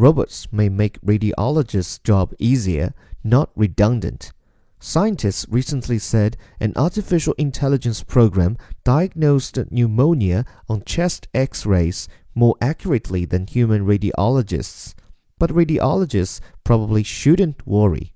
Robots may make radiologists' job easier, not redundant. Scientists recently said an artificial intelligence program diagnosed pneumonia on chest x rays more accurately than human radiologists. But radiologists probably shouldn't worry.